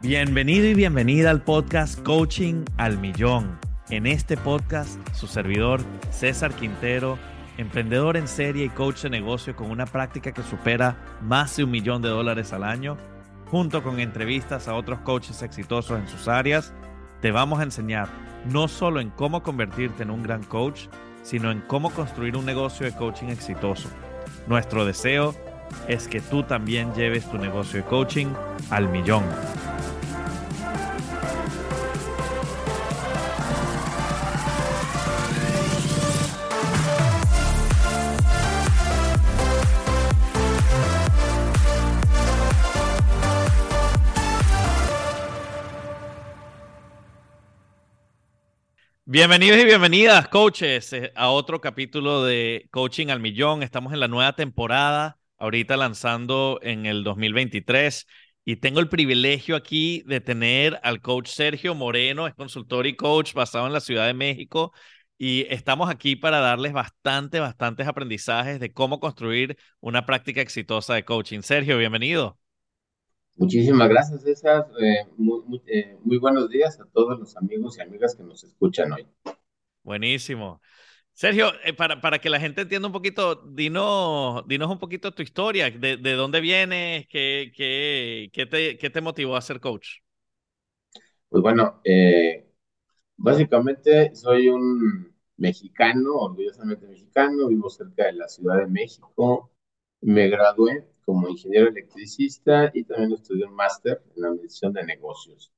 Bienvenido y bienvenida al podcast Coaching al Millón. En este podcast, su servidor César Quintero emprendedor en serie y coach de negocio con una práctica que supera más de un millón de dólares al año, junto con entrevistas a otros coaches exitosos en sus áreas, te vamos a enseñar no solo en cómo convertirte en un gran coach, sino en cómo construir un negocio de coaching exitoso. Nuestro deseo es que tú también lleves tu negocio de coaching al millón. Bienvenidos y bienvenidas, coaches, eh, a otro capítulo de Coaching al Millón. Estamos en la nueva temporada, ahorita lanzando en el 2023. Y tengo el privilegio aquí de tener al coach Sergio Moreno, es consultor y coach basado en la Ciudad de México. Y estamos aquí para darles bastante, bastantes aprendizajes de cómo construir una práctica exitosa de coaching. Sergio, bienvenido. Muchísimas gracias, César. Eh, eh, muy, buenos días a todos los amigos y amigas que nos escuchan hoy. Buenísimo. Sergio, eh, para, para que la gente entienda un poquito, dinos, dinos un poquito tu historia, de, dónde vienes, qué, qué, qué, te, qué te motivó a ser coach. Pues bueno, básicamente soy un mexicano, orgullosamente mexicano, vivo cerca de la Ciudad de México, me gradué como ingeniero electricista y también estudié un máster en la medición de negocios.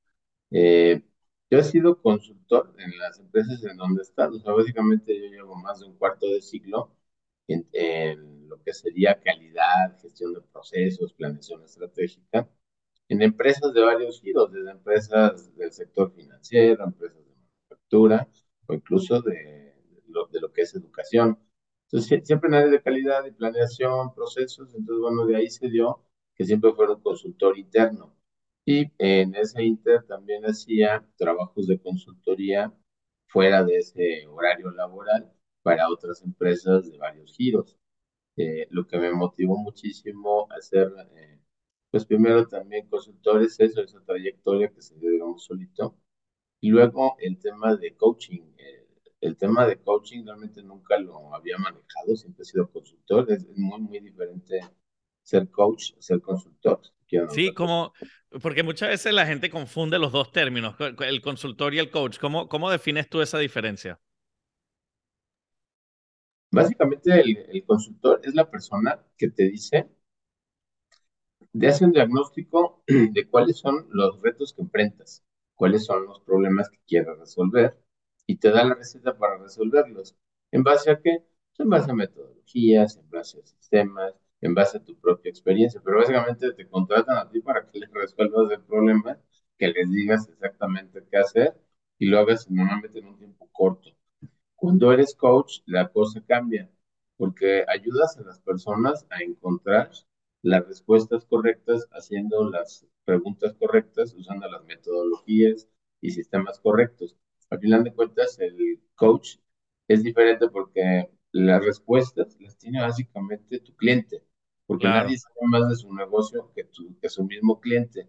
Eh, yo he sido consultor en las empresas en donde he estado. O sea, básicamente yo llevo más de un cuarto de siglo en, en, lo que sería calidad, gestión de procesos, planeación estratégica, en empresas de varios giros, desde empresas del sector financiero, empresas de manufactura o incluso de, lo, de lo que es educación. Entonces, siempre en áreas de calidad y planeación, procesos, entonces, bueno, de ahí se dio que siempre fuera un consultor interno. Y en ese inter también hacía trabajos de consultoría fuera de ese horario laboral para otras empresas de varios giros. Eh, lo que me motivó muchísimo a hacer, eh, pues primero también consultores, eso, esa trayectoria que se dio, digamos, solito. Y luego el tema de coaching. Eh, el tema de coaching realmente nunca lo había manejado, siempre he sido consultor, es muy, muy diferente ser coach, ser consultor. Sí, como, porque muchas veces la gente confunde los dos términos, el consultor y el coach. ¿Cómo, cómo defines tú esa diferencia? Básicamente el, el consultor es la persona que te dice, te hace un diagnóstico de cuáles son los retos que enfrentas, cuáles son los problemas que quieres resolver y te da la receta para resolverlos. ¿En base a qué? En base a metodologías, en base a sistemas, en base a tu propia experiencia, pero básicamente te contratan a ti para que les resuelvas el problema, que les digas exactamente qué hacer y lo hagas normalmente en un tiempo corto. Cuando eres coach, la cosa cambia, porque ayudas a las personas a encontrar las respuestas correctas, haciendo las preguntas correctas, usando las metodologías y sistemas correctos al final de cuentas el coach es diferente porque las respuestas las tiene básicamente tu cliente, porque nadie sabe más de su negocio que, tu, que su mismo cliente.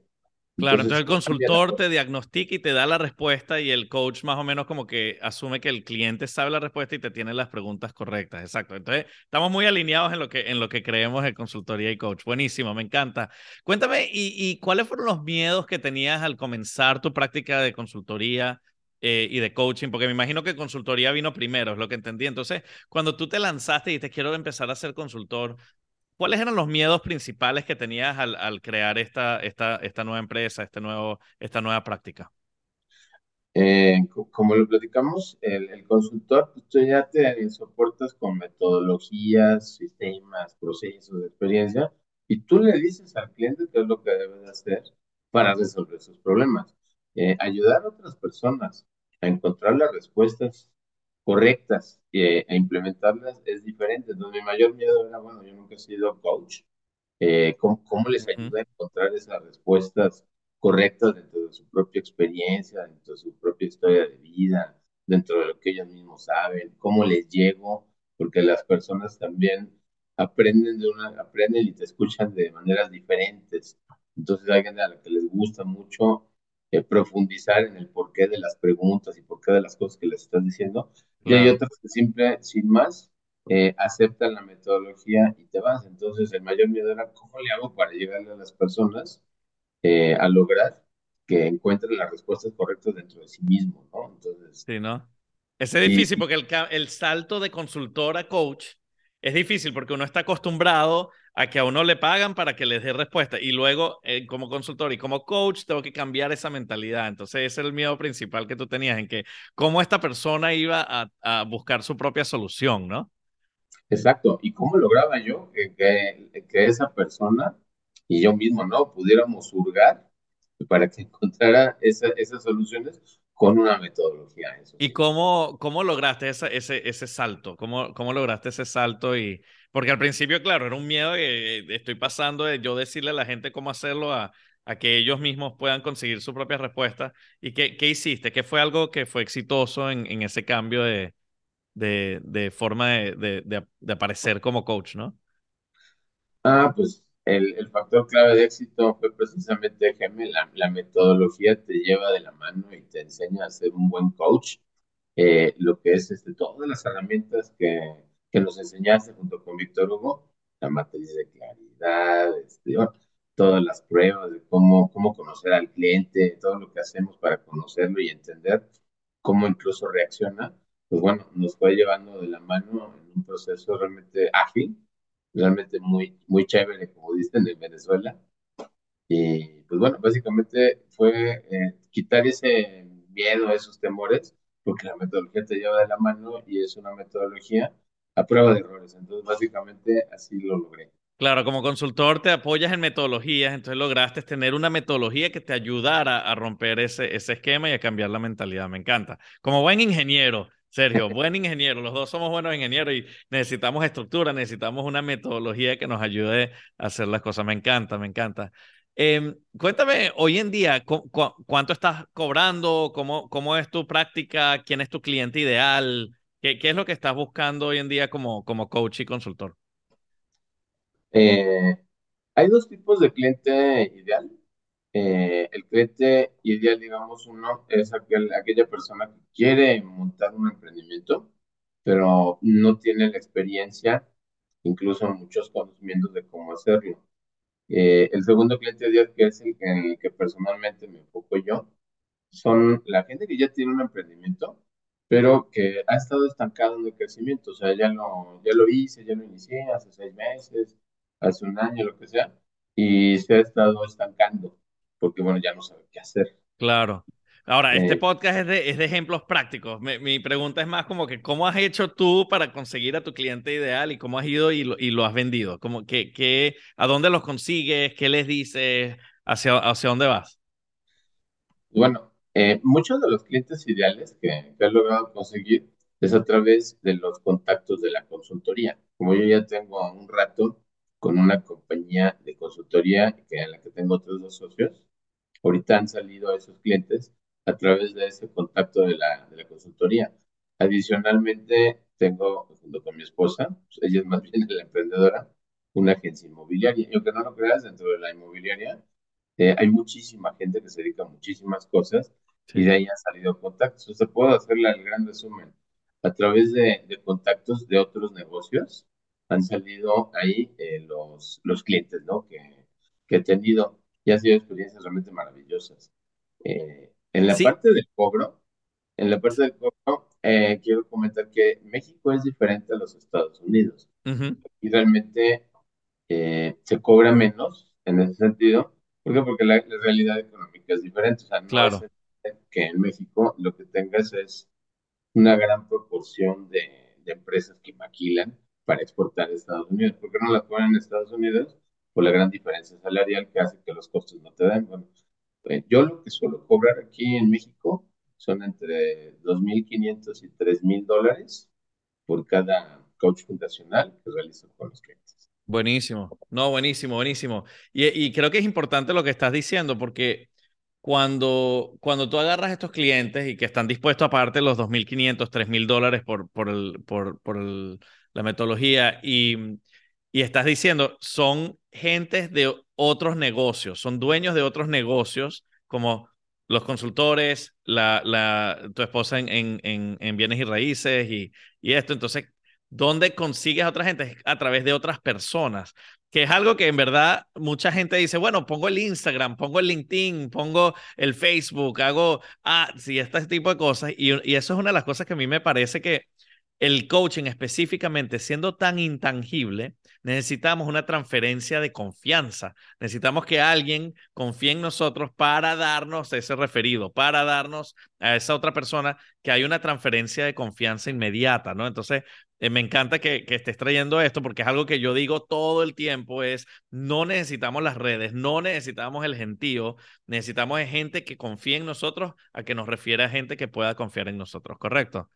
Claro, entonces, el consultor te diagnostica y te da la respuesta y el coach más o menos como que asume que el cliente sabe la respuesta y te tiene las preguntas correctas. Exacto. Entonces, estamos muy alineados en lo que, en lo que creemos en consultoría y coach. Buenísimo, me encanta. Cuéntame, ¿y, y cuáles fueron los miedos que tenías al comenzar tu práctica de consultoría? Eh, y de coaching, porque me imagino que consultoría vino primero, es lo que entendí. Entonces, cuando tú te lanzaste y te quiero empezar a ser consultor, ¿cuáles eran los miedos principales que tenías al, al crear esta, esta, esta nueva empresa, este nuevo, esta nueva práctica? Eh, como lo platicamos, el, consultor, pues tú ya te soportas con metodologías, sistemas, procesos, experiencia, y tú le dices al cliente qué es lo que debe de hacer para resolver sus problemas. Eh, ayudar a otras personas a encontrar las respuestas correctas eh, e implementarlas es diferente. Entonces, mi mayor miedo era, bueno, yo nunca he sido coach. ¿cómo, ¿Cómo les ayuda a encontrar esas respuestas correctas dentro de su propia experiencia, dentro de su propia historia de vida, dentro de lo que ellos mismos saben, cómo les llego, porque las personas también aprenden de una, aprenden y te escuchan de maneras diferentes. Entonces hay gente a la que les gusta mucho eh, profundizar en el porqué de las preguntas y porqué de las cosas que les estás diciendo. Y hay otras que siempre, sin más, eh, aceptan la metodología y te vas. Entonces el mayor miedo era cómo le hago para llegarle a las personas eh, a lograr que encuentren las respuestas correctas dentro de sí mismo, ¿no? Entonces. Sí, ¿no? Es difícil porque el, el salto de consultor a coach es difícil porque uno está acostumbrado a que a uno le pagan para que les dé respuesta y luego eh, como consultor y como coach tengo que cambiar esa mentalidad. Entonces ese es el miedo principal que tú tenías en que cómo esta persona iba a, buscar su propia solución, ¿no? Exacto. ¿Y cómo lograba yo que, que, que esa persona y yo mismo, ¿no? Pudiéramos hurgar para que encontrara esas soluciones con una metodología. ¿Y cómo, cómo lograste ese, ese, ese salto? ¿Cómo, ¿Cómo lograste ese salto? Y, porque al principio, claro, era un miedo que estoy pasando de yo decirle a la gente cómo hacerlo a, a que ellos mismos puedan conseguir su propia respuesta. ¿Y qué, qué hiciste? ¿Qué fue algo que fue exitoso en, en ese cambio de, de, de forma de, de, de, aparecer como coach, no? Ah, pues el, factor clave de éxito fue precisamente, Geme, la, metodología te lleva de la mano y te enseña a ser un buen coach. Eh, lo que es este, todas las herramientas que, que, nos enseñaste junto con Víctor Hugo, la matriz de claridad, este, todas las pruebas de cómo, cómo conocer al cliente, todo lo que hacemos para conocerlo y entender cómo incluso reacciona, pues bueno, nos fue llevando de la mano en un proceso realmente ágil realmente muy, muy chévere, como dicen en Venezuela. Y pues bueno, básicamente fue eh, quitar ese miedo, esos temores, porque la metodología te lleva de la mano y es una metodología a prueba de errores. Entonces, básicamente así lo logré. Claro, como consultor te apoyas en metodologías, entonces lograste tener una metodología que te ayudara a romper ese, ese esquema y a cambiar la mentalidad. Me encanta. Como buen ingeniero, Sergio, buen ingeniero, los dos somos buenos ingenieros y necesitamos estructura, necesitamos una metodología que nos ayude a hacer las cosas. Me encanta, me encanta. Em, cuéntame, hoy en día, cuánto estás cobrando? ¿Cómo, ¿Cómo es tu práctica? ¿Quién es tu cliente ideal? ¿Qué, qué es lo que estás buscando hoy en día como, como coach y consultor? Eh, hay dos tipos de cliente ideal. Eh, el cliente ideal, digamos, uno es aquel, aquella persona que quiere montar un emprendimiento, pero no tiene la experiencia, incluso muchos conocimientos de cómo hacerlo. Eh, el segundo cliente ideal, que es el el que personalmente me enfoco yo, son la gente que ya tiene un emprendimiento, pero que ha estado estancado en el crecimiento. O sea, ya lo, ya lo hice, ya lo inicié hace seis meses, hace un año, lo que sea, y se ha estado estancando porque bueno, ya no sabe qué hacer. Claro. Ahora, este eh, podcast es de, es de ejemplos prácticos. Mi, pregunta es más como que, ¿cómo has hecho tú para conseguir a tu cliente ideal y cómo has ido y lo, y lo has vendido? Como que, que, ¿A dónde los consigues? ¿Qué les dices? ¿Hacia, hacia dónde vas? Bueno, eh, muchos de los clientes ideales que, que he logrado conseguir es a través de los contactos de la consultoría. Como yo ya tengo un rato con una compañía de consultoría que, en la que tengo otros dos socios, Ahorita han salido esos clientes a través de ese contacto de la, de la consultoría. Adicionalmente, tengo, junto con mi esposa, pues, ella es más bien la emprendedora, una agencia inmobiliaria. Y aunque no lo creas, dentro de la inmobiliaria eh, hay muchísima gente que se dedica a muchísimas cosas y de ahí han salido contactos. O sea, puedo hacerle el gran resumen. A través de, de contactos de otros negocios han salido ahí eh, los, los clientes, ¿no? Que, que he tenido y ha sido experiencias realmente maravillosas. Eh, en la parte del cobro, en la parte del cobro, eh, quiero comentar que México es diferente a los Estados Unidos. Y realmente eh, se cobra menos en ese sentido. ¿Por qué? Porque la, realidad económica es diferente. O sea, no, es, que en México lo que tengas es una gran proporción de, de empresas que maquilan para exportar a Estados Unidos. ¿Por qué no la ponen en Estados Unidos? Por la gran diferencia salarial que hace que los costos no te den. Bueno, eh, yo lo que suelo cobrar aquí en México son entre 2.500 y 3.000 dólares por cada coach fundacional que realizo con los clientes. Buenísimo, no, buenísimo, buenísimo. Y, y, creo que es importante lo que estás diciendo porque cuando, cuando tú agarras estos clientes y que están dispuestos a pagarte los 2.500, 3.000 dólares por, por, el, por, por el, la metodología y, y estás diciendo, son gentes de otros negocios, son dueños de otros negocios como los consultores, la, tu esposa en, en, en, bienes y raíces y, y esto. Entonces, ¿dónde consigues a otra gente? A través de otras personas, que es algo que en verdad mucha gente dice, bueno, pongo el Instagram, pongo el LinkedIn, pongo el Facebook, hago, ah, sí, este tipo de cosas. Y, y eso es una de las cosas que a mí me parece que el coaching específicamente siendo tan intangible, necesitamos una transferencia de confianza. Necesitamos que alguien confíe en nosotros para darnos ese referido, para darnos a esa otra persona que hay una transferencia de confianza inmediata, ¿no? Entonces, eh, me encanta que, que, estés trayendo esto porque es algo que yo digo todo el tiempo, es no necesitamos las redes, no necesitamos el gentío, necesitamos gente que confíe en nosotros a que nos refiera a gente que pueda confiar en nosotros, ¿correcto?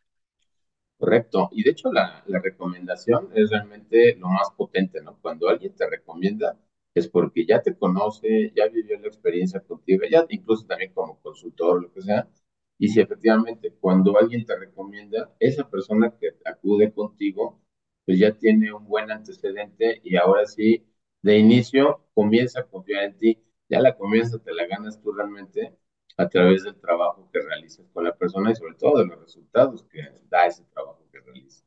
Correcto. Y de hecho la, recomendación es realmente lo más potente, ¿no? Cuando alguien te recomienda es porque ya te conoce, ya vivió la experiencia contigo, ya incluso también como consultor lo que sea. Y si efectivamente cuando alguien te recomienda, esa persona que acude contigo, pues ya tiene un buen antecedente y ahora sí, de inicio comienza a confiar en ti. Ya la confianza te la ganas tú realmente a través del trabajo que realizas con la persona y sobre todo de los resultados que da ese trabajo que realizas.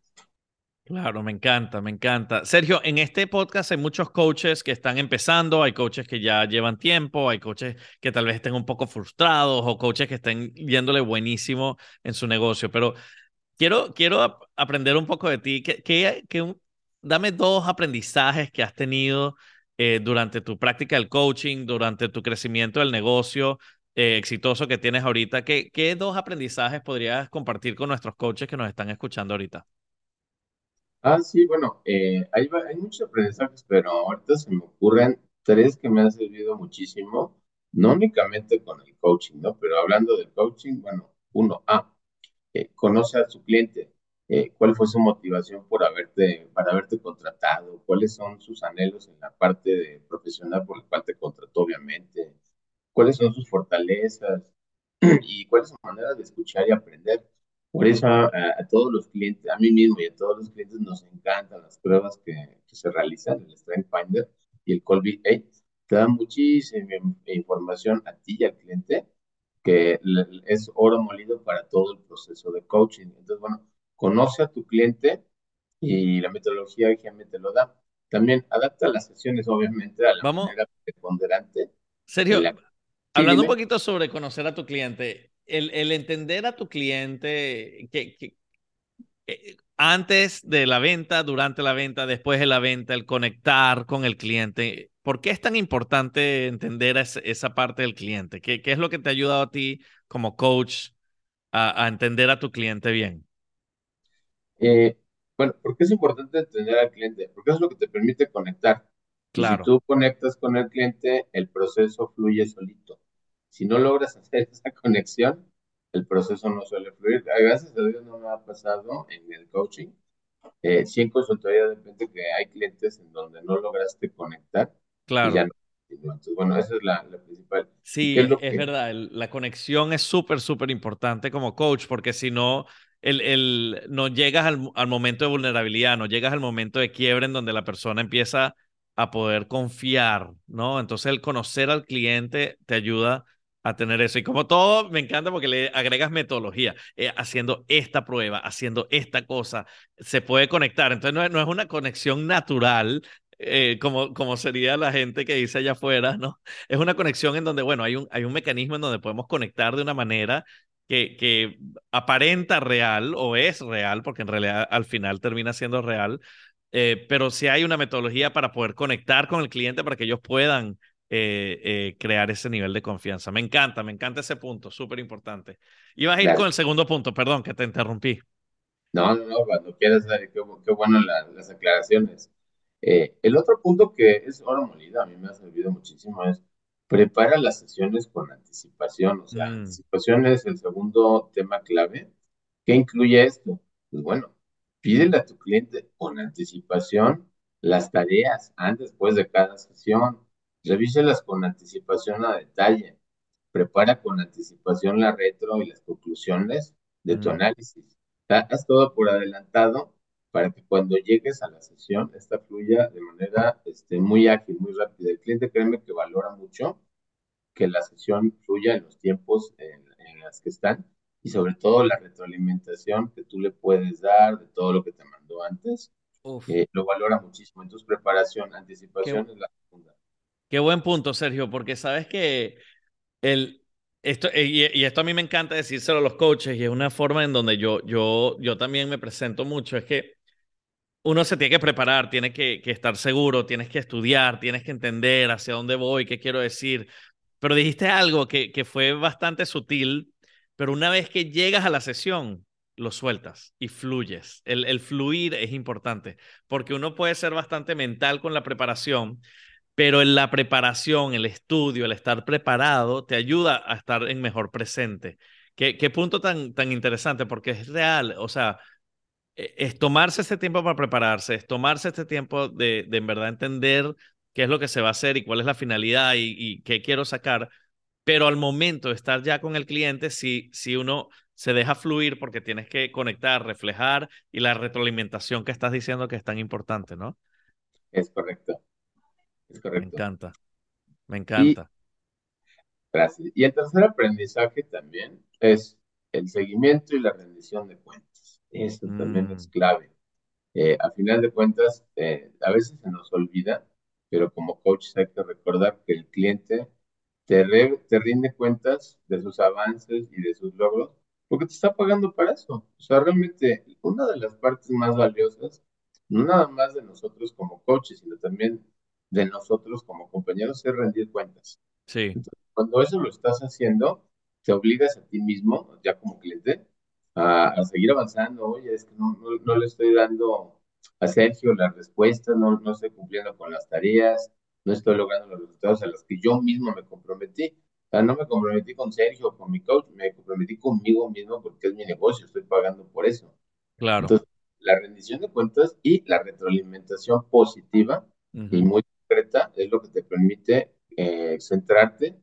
Claro, me encanta, me encanta. Sergio, en este podcast hay muchos coaches que están empezando, hay coaches que ya llevan tiempo, hay coaches que tal vez estén un poco frustrados o coaches que estén viéndole buenísimo en su negocio, pero quiero, quiero aprender un poco de ti. ¿Qué, qué, qué dame dos aprendizajes que has tenido eh, durante tu práctica del coaching, durante tu crecimiento del negocio, eh, exitoso que tienes ahorita, ¿qué, ¿qué dos aprendizajes podrías compartir con nuestros coaches que nos están escuchando ahorita? Ah, sí, bueno, eh, hay, hay muchos aprendizajes, pero ahorita se me ocurren tres que me han servido muchísimo, no únicamente con el coaching, ¿no? Pero hablando del coaching, bueno, uno, ah, eh, conoce a su cliente, cuál fue su motivación por haberte, para haberte contratado, cuáles son sus anhelos en la parte profesional por la cual te contrató, obviamente, cuáles son sus fortalezas y cuál es su manera de escuchar y aprender. Por eso a, todos los clientes, a mí mismo y a todos los clientes nos encantan las pruebas que, que se realizan, el Strength Finder y el Colby 8. Te dan muchísima información a ti y al cliente que es oro molido para todo el proceso de coaching. Entonces, bueno, conoce a tu cliente y la metodología GM te lo da. También adapta las sesiones, obviamente, a la manera preponderante. Sergio, Hablando un poquito sobre conocer a tu cliente, el, el entender a tu cliente que, que, eh, antes de la venta, durante la venta, después de la venta, el conectar con el cliente, ¿por qué es tan importante entender esa, esa parte del cliente? ¿Qué, ¿Qué, es lo que te ha ayudado a ti como coach a, a entender a tu cliente bien? Eh, bueno, ¿por qué es importante entender al cliente? Porque es lo que te permite conectar. Claro. Si tú conectas con el cliente, el proceso fluye solito. Si no logras hacer esa conexión, el proceso no suele fluir. Gracias a Dios no me ha pasado en el coaching. Eh, sí en consultoría de repente que hay clientes en donde no lograste conectar. Claro. Y ya no. Entonces, bueno, esa es la, la principal. Sí, es, es verdad. la conexión es súper, súper importante como coach, porque si no, el, el, no llegas al, al momento de vulnerabilidad, no llegas al momento de quiebre en donde la persona empieza a poder confiar, ¿no? Entonces el conocer al cliente te ayuda a tener eso. Y como todo, me encanta porque le agregas metodología, eh, haciendo esta prueba, haciendo esta cosa, se puede conectar. Entonces no es, no es una conexión natural. Eh, como, como sería la gente que dice allá afuera, ¿no? Es una conexión en donde, bueno, hay un, hay un mecanismo en donde podemos conectar de una manera que, que aparenta real o es real, porque en realidad al final termina siendo real, eh, pero si hay una metodología para poder conectar con el cliente para que ellos puedan eh, eh, crear ese nivel de confianza. Me encanta, me encanta ese punto, súper importante. Ibas a ir con el segundo punto, perdón, que te interrumpí. No, no, no, cuando quieras, qué, qué bueno las aclaraciones. Eh, el otro punto que es oro molido, a mí me ha servido muchísimo, es prepara las sesiones con anticipación. O sea, mm. anticipación es el segundo tema clave. ¿Qué incluye esto? Pues bueno, pídele a tu cliente con anticipación las tareas antes, después de cada sesión Revíselas con anticipación a detalle. Prepara con anticipación la retro y las conclusiones de tu análisis. Haz todo por adelantado para que cuando llegues a la sesión, esta fluya de manera este, muy ágil, muy rápida. El cliente, créeme que valora mucho que la sesión fluya en los tiempos en, en las que están y sobre todo la retroalimentación que tú le puedes dar de todo lo que te mandó antes, eh, lo valora muchísimo. Entonces, preparación, anticipación es la. Qué buen punto, Sergio, porque sabes que el, esto, eh, y, esto a mí me encanta decírselo a los coaches y es una forma en donde yo, yo, yo también me presento mucho, es que uno se tiene que preparar, tiene que, estar seguro, tienes que estudiar, tienes que entender hacia dónde voy, qué quiero decir. Pero dijiste algo que, que fue bastante sutil, pero una vez que llegas a la sesión, lo sueltas y fluyes. El, el fluir es importante porque uno puede ser bastante mental con la preparación, pero en la preparación, el estudio, el estar preparado, te ayuda a estar en mejor presente. Qué, punto tan, tan interesante, porque es real, o sea, e, es tomarse este tiempo para prepararse, es tomarse este tiempo de, de en verdad entender qué es lo que se va a hacer y cuál es la finalidad y, y qué quiero sacar, pero al momento de estar ya con el cliente, si, si uno se deja fluir porque tienes que conectar, reflejar y la retroalimentación que estás diciendo que es tan importante, ¿no? Es correcto. Me encanta. Me encanta. gracias. Y el tercer aprendizaje también es el seguimiento y la rendición de cuentas. Esto también es mm. clave. Eh, a final de cuentas, eh, a veces se nos olvida, pero como coach hay que recordar que el cliente te, te rinde cuentas de sus avances y de sus logros, porque te está pagando para eso. O sea, realmente una de las partes más valiosas, no nada más de nosotros como coaches, sino también de nosotros como compañeros es rendir cuentas. Sí. cuando eso lo estás haciendo, te obligas a ti mismo, ya como cliente, a, seguir avanzando. Oye, es que no, no, le estoy dando a Sergio las respuestas, no, no estoy cumpliendo con las tareas, no estoy logrando los resultados a los que yo mismo me comprometí. O sea, no me comprometí con Sergio, con mi coach, me comprometí conmigo mismo porque es mi negocio, estoy pagando por eso. Claro. Entonces, la rendición de cuentas y la retroalimentación positiva y muy es lo que te permite eh, centrarte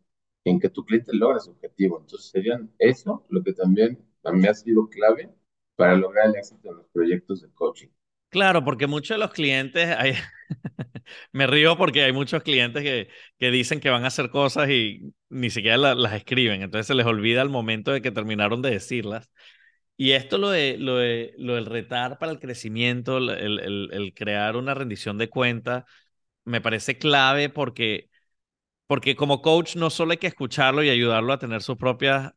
en que tu cliente logre su objetivo. Entonces serían eso lo que también me ha sido clave para lograr el éxito en los proyectos de coaching. Claro, porque muchos de los clientes, hay... me río porque hay muchos clientes que, que dicen que van a hacer cosas y ni siquiera las escriben, entonces se les olvida el momento de que terminaron de decirlas. Y esto lo de, lo de, lo del retar para el crecimiento, el, el, el crear una rendición de cuentas, me parece clave porque, porque como coach no solo hay que escucharlo y ayudarlo a tener sus propias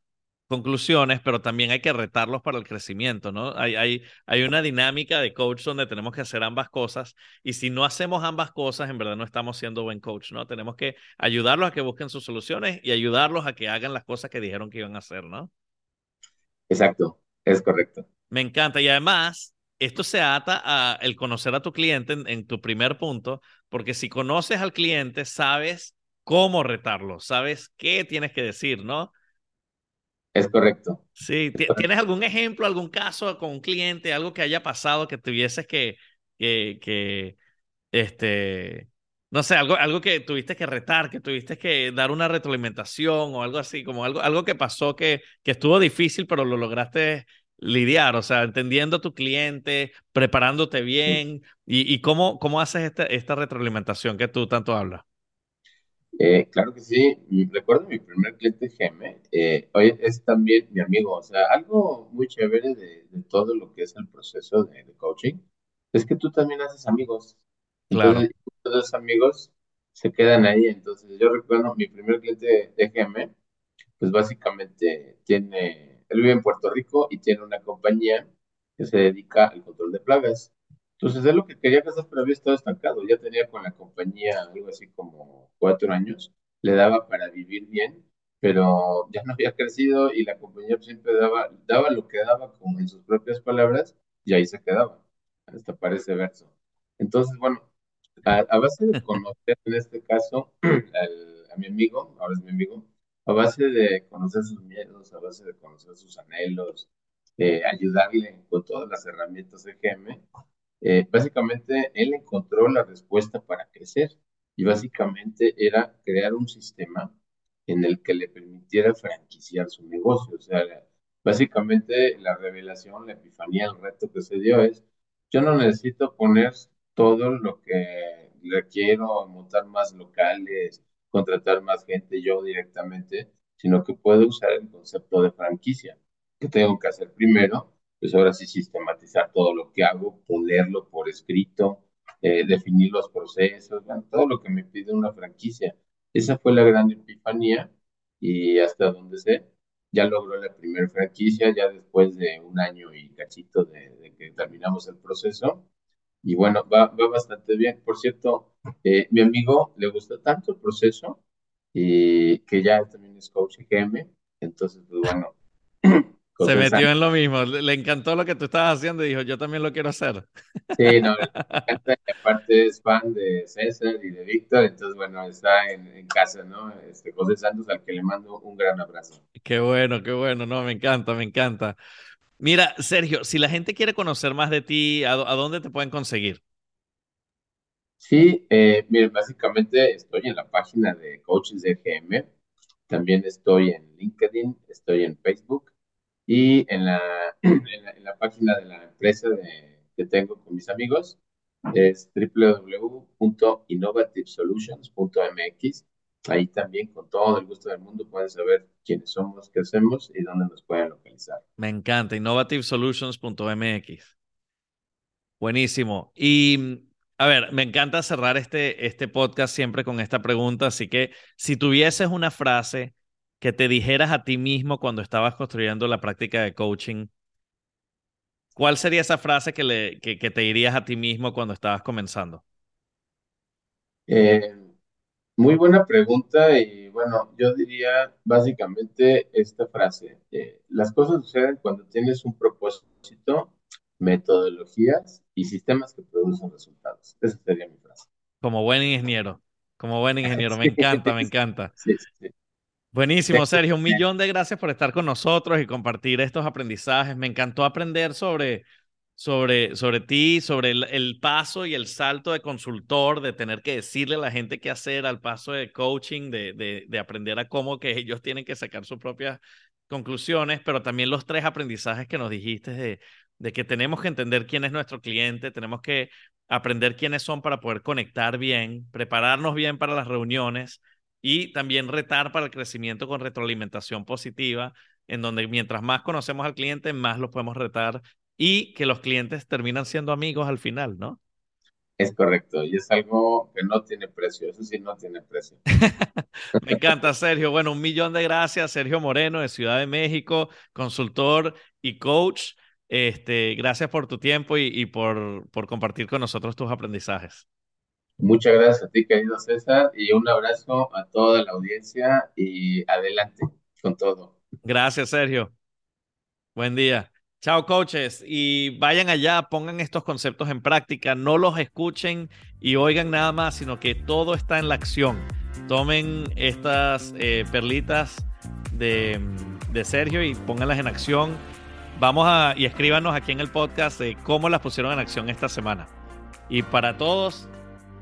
conclusiones, pero también hay que retarlos para el crecimiento, ¿no? Hay, hay, hay una dinámica de coach donde tenemos que hacer ambas cosas y si no hacemos ambas cosas, en verdad no estamos siendo buen coach, ¿no? Tenemos que ayudarlos a que busquen sus soluciones y ayudarlos a que hagan las cosas que dijeron que iban a hacer, ¿no? Exacto, es correcto. Me encanta y además esto se ata a el conocer a tu cliente en, tu primer punto, porque si conoces al cliente, sabes cómo retarlo, sabes qué tienes que decir, ¿no? Es correcto. Sí, ¿tienes algún ejemplo, algún caso con un cliente, algo que haya pasado que tuvieses que, que, que este, no sé, algo, algo que tuviste que retar, que tuviste que dar una retroalimentación o algo así, como algo, algo que pasó que, que estuvo difícil, pero lo lograste lidiar, o sea, entendiendo a tu cliente, preparándote bien y, y cómo, cómo haces esta, esta retroalimentación que tú tanto hablas. Eh, claro que sí, recuerdo mi primer cliente GM, eh, hoy es también mi amigo, o sea, algo muy chévere de, de todo lo que es el proceso de, coaching, es que tú también haces amigos. Claro. todos los amigos se quedan ahí, entonces yo recuerdo mi primer cliente de GM, pues básicamente tiene él vive en Puerto Rico y tiene una compañía que se dedica al control de plagas. Entonces, él lo que quería hacer, pero había estado estancado. Ya tenía con la compañía algo así como cuatro años le daba para vivir bien, pero ya no había crecido y la compañía siempre daba, daba lo que daba como en sus propias palabras y ahí se quedaba, hasta parece verso. Entonces, bueno, a, base de conocer en este caso a mi amigo, ahora es mi amigo, a base de conocer sus miedos, a base de conocer sus anhelos, ayudarle con todas las herramientas de GM, eh, básicamente él encontró la respuesta para crecer y básicamente era crear un sistema en el que le permitiera franquiciar su negocio. O sea, básicamente la revelación, la epifanía, el reto que se dio es, yo no necesito poner todo lo que requiero, montar más locales, contratar más gente yo directamente, sino que puedo usar el concepto de franquicia. ¿Qué tengo que hacer primero? Pues ahora sí sistematizar todo lo que hago, ponerlo por escrito, eh, definir los procesos, todo lo que me pide una franquicia. Esa fue la gran epifanía y hasta donde sé, ya logró la primera franquicia, ya después de un año y cachito de, que terminamos el proceso. Y bueno, va, va bastante bien. Por cierto, eh, mi amigo le gustó tanto el proceso y que ya también es coach GM. Entonces, pues bueno. Se metió en lo mismo, le encantó lo que tú estabas haciendo y dijo, yo también lo quiero hacer. Sí, no, aparte es fan de César y de Víctor, entonces bueno, está en, casa, ¿no? Este José Santos, al que le mando un gran abrazo. Qué bueno, qué bueno, no, me encanta, me encanta. Mira, Sergio, si la gente quiere conocer más de ti, ¿a, dónde te pueden conseguir? Sí, eh, mire, básicamente estoy en la página de Coaches de GM, también estoy en LinkedIn, estoy en Facebook y en la, en la, página de la empresa que tengo con mis amigos es www.innovativesolutions.mx. Ahí también, con todo el gusto del mundo, pueden saber quiénes somos, qué hacemos y dónde nos pueden localizar. Me encanta, innovativesolutions.mx. Buenísimo. Y a ver, me encanta cerrar este, este podcast siempre con esta pregunta, así que si tuvieses una frase que te dijeras a ti mismo cuando estabas construyendo la práctica de coaching, ¿cuál sería esa frase que, le, que, te dirías a ti mismo cuando estabas comenzando? Eh, muy buena pregunta y bueno, yo diría básicamente esta frase. Eh, las cosas suceden cuando tienes un propósito, metodologías y sistemas que producen resultados. Esa sería mi frase. Como buen ingeniero, como buen ingeniero, me encanta, me encanta. Sí, sí. Buenísimo, Sergio. Un millón de gracias por estar con nosotros y compartir estos aprendizajes. Me encantó aprender sobre, sobre, sobre ti, sobre el, paso y el salto de consultor, de tener que decirle a la gente qué hacer, al paso de coaching, de, de, de aprender a cómo que ellos tienen que sacar sus propias conclusiones, pero también los tres aprendizajes que nos dijiste de, de que tenemos que entender quién es nuestro cliente, tenemos que aprender quiénes son para poder conectar bien, prepararnos bien para las reuniones y también retar para el crecimiento con retroalimentación positiva, en donde mientras más conocemos al cliente, más lo podemos retar y que los clientes terminan siendo amigos al final, ¿no? Es correcto, y es algo que no tiene precio, eso sí no tiene precio. Me encanta, Sergio. Bueno, un millón de gracias, Sergio Moreno de Ciudad de México, consultor y coach. Este, gracias por tu tiempo y, y por, por compartir con nosotros tus aprendizajes. Muchas gracias a ti, querido César, y un abrazo a toda la audiencia y adelante con todo. Gracias, Sergio. Buen día. Chao, coaches. Y vayan allá, pongan estos conceptos en práctica, no los escuchen y oigan nada más, sino que todo está en la acción. Tomen estas eh, perlitas de, de Sergio y pónganlas en acción. Vamos a y escríbanos aquí en el podcast de cómo las pusieron en acción esta semana. Y para todos,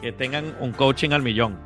que tengan un coaching al millón.